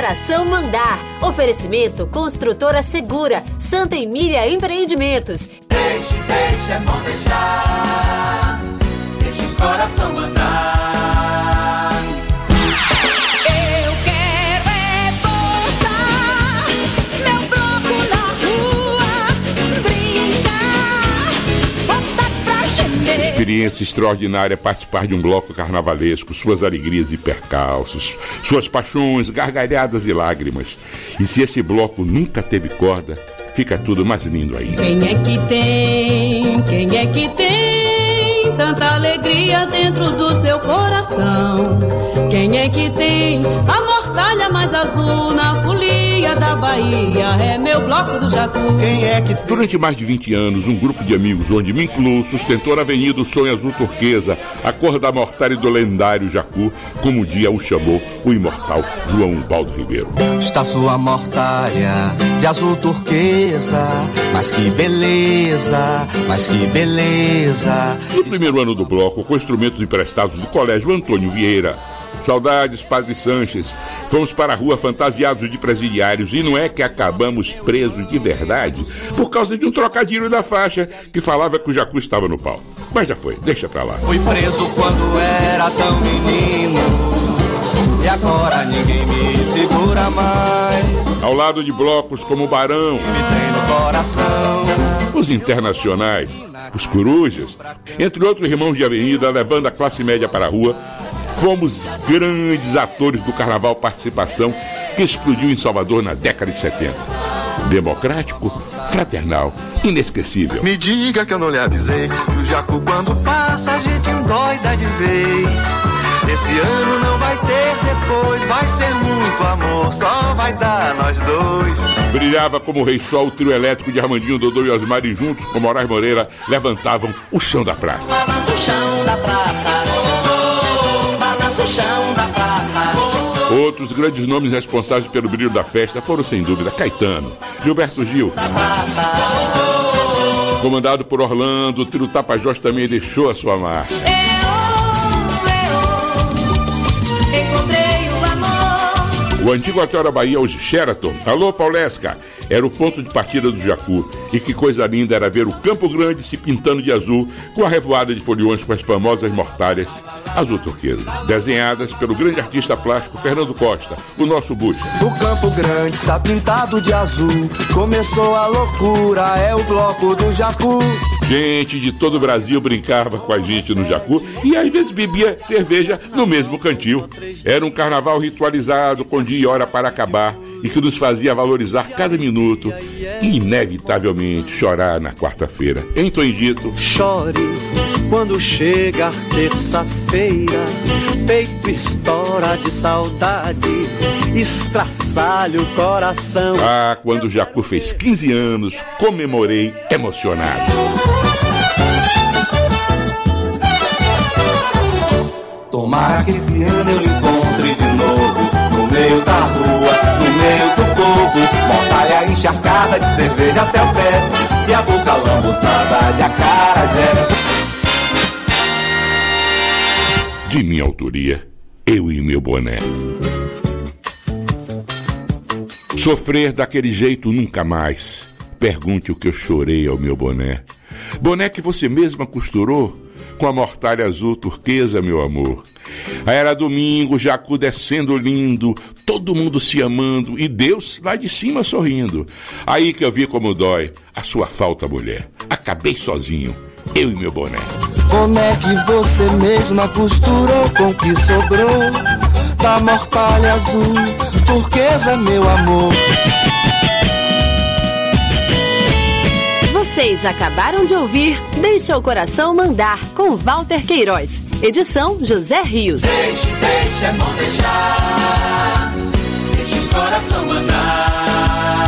coração mandar. Oferecimento Construtora Segura, Santa Emília Empreendimentos. Deixe, deixe, é bom deixar. Deixe o coração mandar. Experiência extraordinária participar de um bloco carnavalesco, suas alegrias e percalços, suas paixões, gargalhadas e lágrimas. E se esse bloco nunca teve corda, fica tudo mais lindo ainda. Quem é que tem, quem é que tem tanta alegria dentro do seu coração? Quem é que tem a mortalha mais azul na folia da Bahia? É meu bloco do Jacu. Quem é que. Durante mais de 20 anos, um grupo de amigos, onde me incluo, sustentou na Avenida o Sonho Azul Turquesa, a cor da mortalha do lendário Jacu, como um dia o chamou o imortal João Baldo Ribeiro. Está sua mortalha de azul turquesa, mas que beleza, mas que beleza. No primeiro ano do bloco, com instrumentos emprestados do Colégio Antônio Vieira, Saudades, Padre Sanches. Fomos para a rua fantasiados de presidiários e não é que acabamos presos de verdade por causa de um trocadilho da faixa que falava que o Jacu estava no pau. Mas já foi, deixa pra lá. Fui preso quando era tão menino. E agora ninguém me segura mais. Ao lado de blocos como o Barão, os internacionais, os corujas, entre outros irmãos de avenida, levando a classe média para a rua, fomos grandes atores do Carnaval Participação que explodiu em Salvador na década de 70. Democrático, fraternal, inesquecível. Me diga que eu não lhe avisei. Que o Jacu quando passa a gente endoida de vez. Esse ano não vai ter depois. Vai ser muito amor, só vai dar nós dois. Brilhava como o Rei Sol o trio elétrico de Armandinho, Dodô e Osmar e juntos, com Moraes Moreira, levantavam o chão da praça. Balança o chão da praça, oh, balança o chão da praça. Outros grandes nomes responsáveis pelo brilho da festa foram, sem dúvida, Caetano, Gilberto Gil. Comandado por Orlando, o trio Tapajós também deixou a sua marca. Encontrei o amor. O antigo Hotel da Bahia, hoje Sheraton, alô Paulesca, era o ponto de partida do Jacu. E que coisa linda era ver o Campo Grande se pintando de azul, com a revoada de foliões com as famosas mortalhas azul turquesa, desenhadas pelo grande artista plástico Fernando Costa, o nosso bucho. O Campo Grande está pintado de azul. Começou a loucura, é o bloco do Jacu. Gente de todo o Brasil brincava com a gente no Jacu. E às vezes bebia cerveja no mesmo cantil. Era um carnaval ritualizado com dia e hora para acabar e que nos fazia valorizar cada minuto. E inevitavelmente chorar na quarta-feira. Então, dito, Chore quando chegar terça-feira, peito estoura de saudade, estraçalha o coração. ah, quando o Jacu fez 15 anos, comemorei emocionado. Tomara que esse ano eu lhe encontre de novo. No meio da rua, no meio do povo. Mortalha encharcada de cerveja até o pé. E a boca lambuçada de acarajé. De minha autoria, eu e meu boné. Sofrer daquele jeito nunca mais. Pergunte o que eu chorei ao meu boné. Boné que você mesma costurou com a mortalha azul turquesa, meu amor. Aí era domingo, Jacu descendo lindo, todo mundo se amando e Deus lá de cima sorrindo. Aí que eu vi como dói a sua falta, mulher. Acabei sozinho, eu e meu boné. Como é que você mesma costurou com o que sobrou da mortalha azul turquesa, meu amor? Vocês acabaram de ouvir Deixa o Coração Mandar, com Walter Queiroz. Edição José Rios. Deixe, deixe, é bom deixar. Deixe o coração mandar.